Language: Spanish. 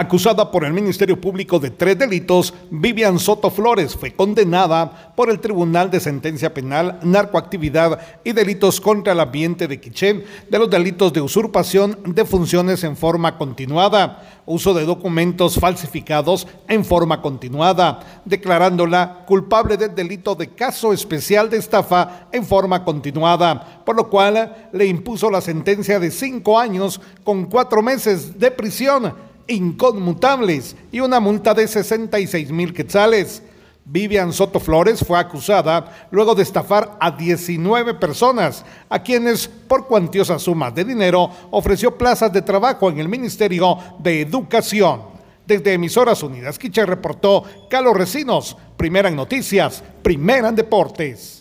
Acusada por el Ministerio Público de tres delitos, Vivian Soto Flores fue condenada por el Tribunal de Sentencia Penal, Narcoactividad y Delitos contra el Ambiente de Quichén de los delitos de usurpación de funciones en forma continuada, uso de documentos falsificados en forma continuada, declarándola culpable del delito de caso especial de estafa en forma continuada, por lo cual le impuso la sentencia de cinco años con cuatro meses de prisión inconmutables y una multa de 66 mil quetzales. Vivian Soto Flores fue acusada luego de estafar a 19 personas, a quienes por cuantiosas sumas de dinero ofreció plazas de trabajo en el Ministerio de Educación. Desde Emisoras Unidas, Quiche reportó Carlos Recinos, primera en noticias, primera en deportes.